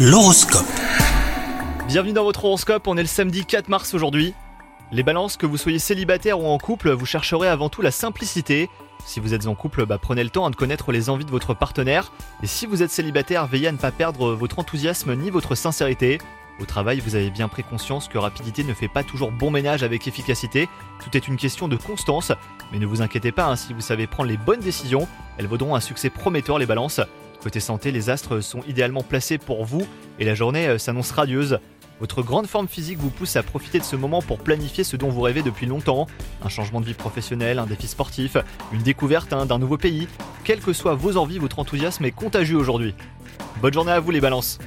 L'horoscope. Bienvenue dans votre horoscope, on est le samedi 4 mars aujourd'hui. Les balances, que vous soyez célibataire ou en couple, vous chercherez avant tout la simplicité. Si vous êtes en couple, bah, prenez le temps de connaître les envies de votre partenaire. Et si vous êtes célibataire, veillez à ne pas perdre votre enthousiasme ni votre sincérité. Au travail, vous avez bien pris conscience que rapidité ne fait pas toujours bon ménage avec efficacité. Tout est une question de constance. Mais ne vous inquiétez pas, hein, si vous savez prendre les bonnes décisions, elles vaudront un succès prometteur les balances. Côté santé, les astres sont idéalement placés pour vous et la journée euh, s'annonce radieuse. Votre grande forme physique vous pousse à profiter de ce moment pour planifier ce dont vous rêvez depuis longtemps. Un changement de vie professionnelle, un défi sportif, une découverte hein, d'un nouveau pays. Quelles que soient vos envies, votre enthousiasme est contagieux aujourd'hui. Bonne journée à vous les balances